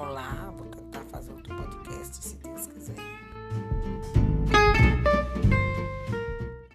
Olá, boa